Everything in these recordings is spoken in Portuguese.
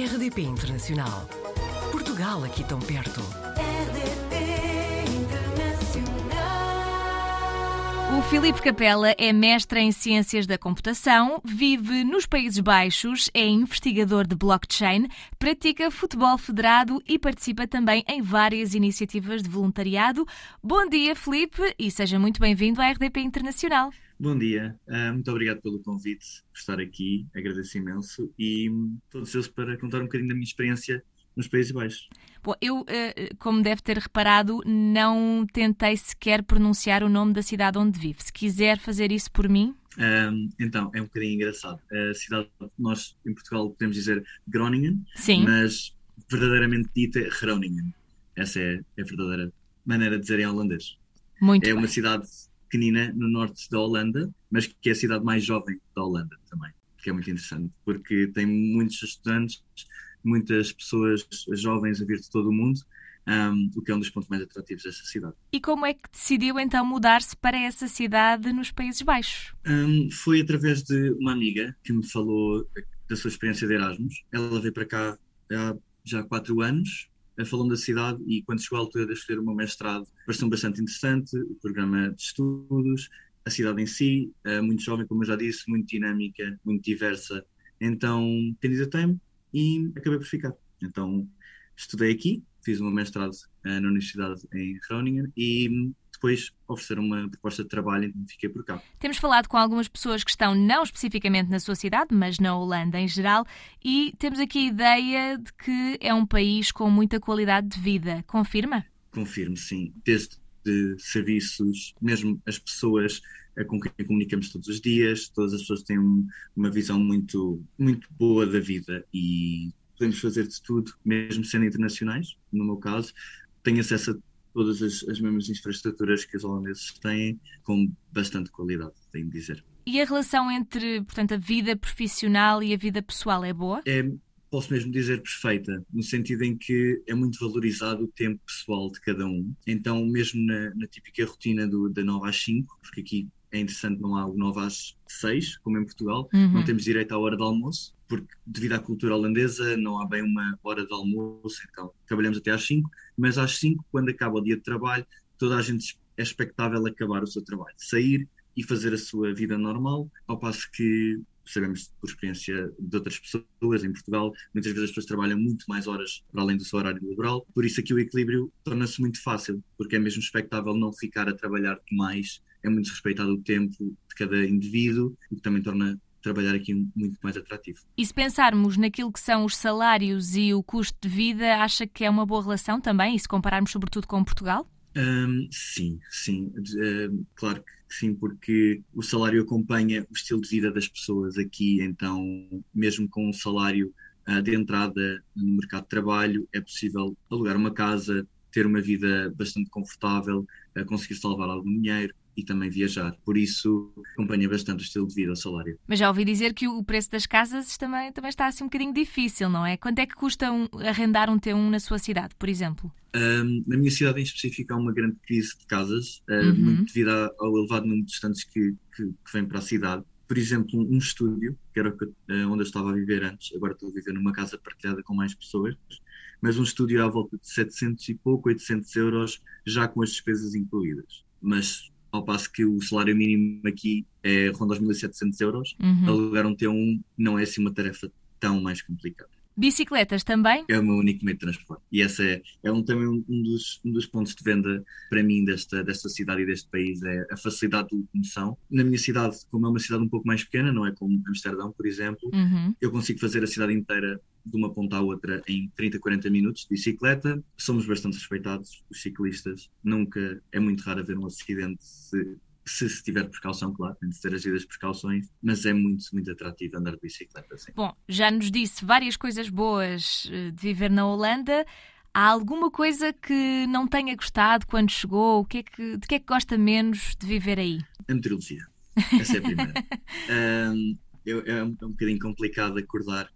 RDP Internacional. Portugal aqui tão perto. RDP Internacional. O Filipe Capella é mestre em Ciências da Computação, vive nos Países Baixos, é investigador de blockchain, pratica futebol federado e participa também em várias iniciativas de voluntariado. Bom dia, Filipe, e seja muito bem-vindo à RDP Internacional. Bom dia, uh, muito obrigado pelo convite, por estar aqui, agradeço imenso e hum, estou ansioso para contar um bocadinho da minha experiência nos Países Baixos. Bom, eu, eh, como deve ter reparado, não tentei sequer pronunciar o nome da cidade onde vive. Se quiser fazer isso por mim. Um, então, é um bocadinho engraçado. A cidade, nós em Portugal podemos dizer Groningen, Sim. mas verdadeiramente dita é Groningen. Essa é a verdadeira maneira de dizer em holandês. Muito É bem. uma cidade pequenina no norte da Holanda, mas que é a cidade mais jovem da Holanda também, que é muito interessante, porque tem muitos estudantes, muitas pessoas jovens a vir de todo o mundo, um, o que é um dos pontos mais atrativos dessa cidade. E como é que decidiu então mudar-se para essa cidade nos Países Baixos? Um, foi através de uma amiga que me falou da sua experiência de Erasmus. Ela veio para cá há já quatro anos, falou-me da cidade e quando chegou a altura de escolher o meu mestrado, pareceu-me bastante interessante o programa de estudos, a cidade em si, eh, muito jovem, como eu já disse, muito dinâmica, muito diversa. Então, candidatei-me e acabei por ficar. Então, estudei aqui, fiz o meu mestrado eh, na Universidade em Groningen e depois ofereceram uma proposta de trabalho, então fiquei por cá. Temos falado com algumas pessoas que estão não especificamente na sua cidade, mas na Holanda em geral, e temos aqui a ideia de que é um país com muita qualidade de vida. Confirma? Confirmo, sim. Desde de serviços, mesmo as pessoas com quem comunicamos todos os dias, todas as pessoas têm um- uma visão muito, muito boa da vida e podemos fazer de tudo, mesmo sendo internacionais, no meu caso. Tenho acesso a todas as, as mesmas infraestruturas que os holandeses têm, com bastante qualidade, tenho de dizer. E a relação entre, portanto, a vida profissional e a vida pessoal é boa? é, posso mesmo dizer perfeita, no sentido em que é muito valorizado o tempo pessoal de cada um. Então, mesmo na, na típica rotina do, da 9 às 5, porque aqui é interessante, não há o 9 às 6, como em Portugal, Uhum. não temos direito à hora de almoço, porque devido à cultura holandesa não há bem uma hora de almoço, então trabalhamos até às 5, mas às 5, quando acaba o dia de trabalho, toda a gente é expectável acabar o seu trabalho, sair e fazer a sua vida normal, ao passo que sabemos por experiência de outras pessoas em Portugal, muitas vezes as pessoas trabalham muito mais horas para além do seu horário laboral, por isso aqui o equilíbrio torna-se muito fácil, porque é mesmo expectável não ficar a trabalhar demais, é muito respeitado o tempo de cada indivíduo, o que também torna trabalhar aqui muito mais atrativo. E se pensarmos naquilo que são os salários e o custo de vida, acha que é uma boa relação também? E se compararmos sobretudo com Portugal? Hum, sim, sim, Hum, claro que sim, porque o salário acompanha o estilo de vida das pessoas aqui, então, mesmo com um salário ah, de entrada no mercado de trabalho, é possível alugar uma casa, ter uma vida bastante confortável, ah, conseguir salvar algum dinheiro e também viajar. Por isso, acompanha bastante o estilo de vida, o salário. Mas já ouvi dizer que o preço das casas também, também está assim um bocadinho difícil, não é? Quanto é que custa um- arrendar um T1 na sua cidade, por exemplo? Um, na minha cidade em específico há uma grande crise de casas, uh, Uhum. muito devido ao elevado número de estudantes que, que, que vêm para a cidade. Por exemplo, um, estúdio, que era uh, onde eu estava a viver antes, agora estou a viver numa casa partilhada com mais pessoas, mas um estúdio à volta de 700 e pouco, 800 euros, já com as despesas incluídas. Mas ao passo que o salário mínimo aqui é ronda aos 1.700 euros, Uhum. alugar um T1 não é assim uma tarefa tão mais complicada Bicicletas também? é o meu único meio de transporte. E esse é, é um, também um, dos, um dos pontos de venda para mim desta, desta cidade e deste país, é a facilidade de locomoção. Na minha cidade, como é uma cidade um pouco mais pequena, não é como Amsterdão, por exemplo, Uhum. eu consigo fazer a cidade inteira de uma ponta à outra em 30, 40 minutos de bicicleta. Somos bastante respeitados, os ciclistas. Nunca, é muito raro haver um acidente se, se se tiver precaução, claro, tem de ter as devidas precauções, mas é muito, muito atrativo andar de bicicleta, sim. Bom, já nos disse várias coisas boas eh, de viver na Holanda. Há alguma coisa que não tenha gostado quando chegou? O que é que, de que é que gosta menos de viver aí? A meteorologia. Essa é a primeira. Ahm, eu- é, um, é um bocadinho complicado acordar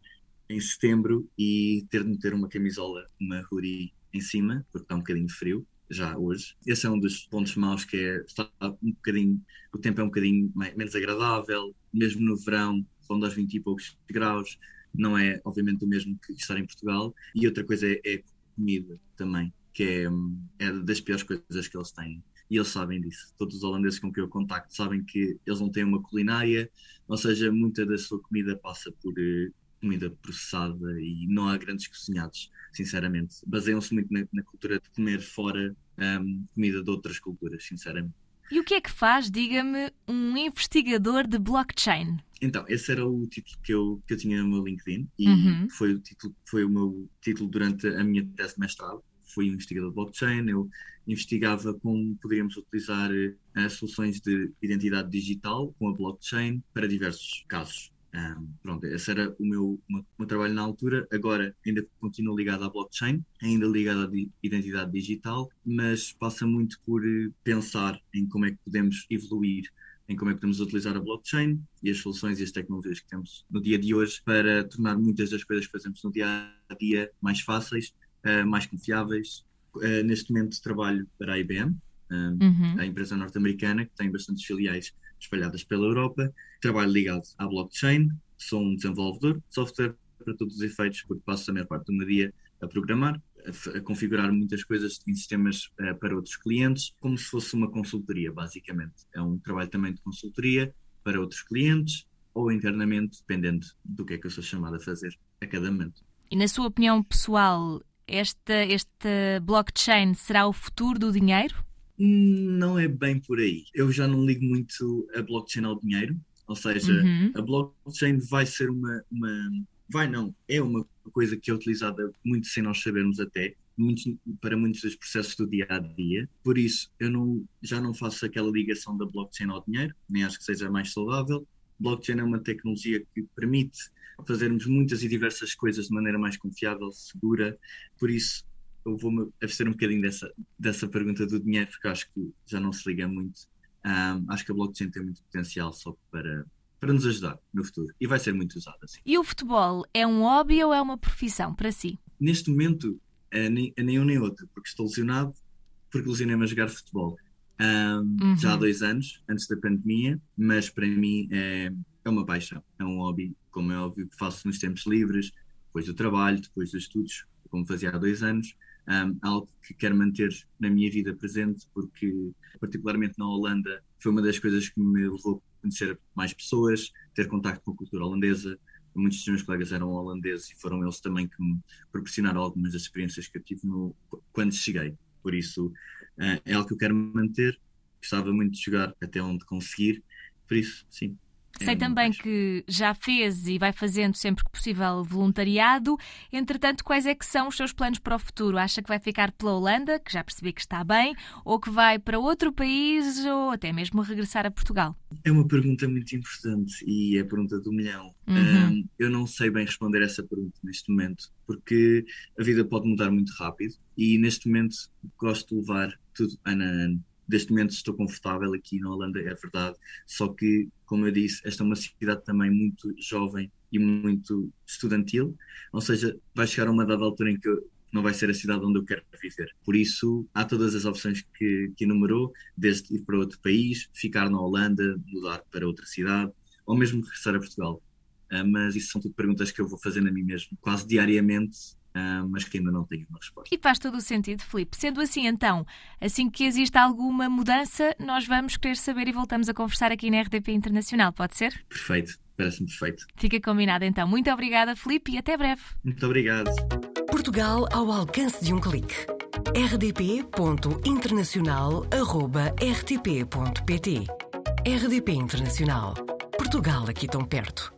em setembro e ter de meter uma camisola, uma hoodie em cima, porque está um bocadinho frio, já hoje. Esse é um dos pontos maus, que é está um bocadinho, o tempo é um bocadinho mai- menos agradável, mesmo no verão, ronda aos 20 e poucos graus. não é obviamente o mesmo que estar em Portugal. E outra coisa é, é comida também, que é, é das piores coisas que eles têm. E eles sabem disso. Todos os holandeses com quem eu contacto sabem que eles não têm uma culinária, ou seja, muita da sua comida passa por eh, comida processada e não há grandes cozinhados, sinceramente. Baseiam-se muito na, na, cultura de comer fora um, comida de outras culturas, sinceramente. E o que é que faz, diga-me, um investigador de blockchain? Então, esse era o título que eu, que eu tinha no meu LinkedIn e Uhum. foi, o título, foi o meu título durante a minha tese de mestrado. Fui investigador de blockchain, eu investigava como poderíamos utilizar eh, soluções de identidade digital com a blockchain para diversos casos. Um, pronto, esse era o meu, o meu- trabalho na altura. Agora ainda continuo ligado à blockchain, ainda ligado à identidade digital, mas passa muito por eh, pensar em como é que podemos evoluir, em como é que podemos utilizar a blockchain e as soluções e as tecnologias que temos no dia de hoje para tornar muitas das coisas que fazemos no dia a dia mais fáceis, eh, mais confiáveis. Eh, neste momento trabalho para a IBM, um, Uhum. a empresa norte-americana, que tem bastantes filiais espalhadas pela Europa. Trabalho ligado à blockchain, sou um desenvolvedor de software para todos os efeitos, porque passo a maior parte do meu dia a programar, a, a configurar muitas coisas em sistemas eh, para outros clientes, como se fosse uma consultoria, basicamente. É um trabalho também de consultoria para outros clientes ou internamente, dependendo do que é que eu sou chamado a fazer a cada momento. E na sua opinião pessoal, esta, esta blockchain será o futuro do dinheiro? Não é bem por aí. Eu já não ligo muito a blockchain ao dinheiro, ou seja, Uhum. a blockchain vai ser uma, uma- vai não, é uma coisa que é utilizada muito sem nós sabermos até, muitos- para muitos dos processos do dia a dia. Por isso, eu não, já não faço aquela ligação da blockchain ao dinheiro, nem acho que seja mais saudável. Blockchain é uma tecnologia que permite fazermos muitas e diversas coisas de maneira mais confiável, segura. Por isso, eu vou-me abster um bocadinho dessa, dessa pergunta do dinheiro, porque acho que já não se liga muito. Ahm, acho que a blockchain tem muito potencial só para, para nos ajudar no futuro e vai ser muito usada assim. E o futebol é um hobby ou é uma profissão para si? Neste momento, eh, nem, nem um nem outro, porque estou lesionado, porque lesionei-me a jogar futebol Ahm, Uhum. já há dois anos, antes da pandemia, mas para mim é, é uma paixão, é um hobby, como é óbvio, que faço nos tempos livres, depois do trabalho, depois dos estudos, como fazia há dois anos. Ahm, algo que quero manter na minha vida presente, porque, particularmente na Holanda, foi uma das coisas que me levou a conhecer mais pessoas, ter contacto com a cultura holandesa. Muitos dos meus colegas eram holandeses e foram eles também que me proporcionaram algumas das experiências que eu tive no, quando cheguei. Por isso, eh, é algo que eu quero manter. Gostava muito de jogar até onde conseguir. Por isso, sim. Sei também que já fez e vai fazendo sempre que possível voluntariado. Entretanto, quais é que são os seus planos para o futuro? Acha que vai ficar pela Holanda, que já percebi que está bem, ou que vai para outro país ou até mesmo regressar a Portugal? É uma pergunta muito importante e é a pergunta do milhão. Uhum. Um, eu não sei bem responder essa pergunta neste momento, porque a vida pode mudar muito rápido e neste momento gosto de levar tudo ano a ano. Neste momento estou confortável aqui na Holanda, é verdade, só que, como eu disse, esta é uma cidade também muito jovem e muito estudantil, ou seja, vai chegar a uma dada altura em que não vai ser a cidade onde eu quero viver. Por isso, há todas as opções que, que enumerou, desde ir para outro país, ficar na Holanda, mudar para outra cidade, ou mesmo regressar a Portugal. Ah, mas isso são tudo perguntas que eu vou fazendo a mim mesmo, quase diariamente, ah, mas que ainda não tenho uma resposta. E faz todo o sentido, Filipe. Sendo assim, então, assim que exista alguma mudança, nós vamos querer saber e voltamos a conversar aqui na RDP Internacional, pode ser? Perfeito, parece-me perfeito. Fica combinado então. Muito obrigada, Filipe, e até breve. Muito obrigado. Portugal ao alcance de um clique. rdp.internacional.rtp.pt RDP Internacional. Portugal aqui tão perto.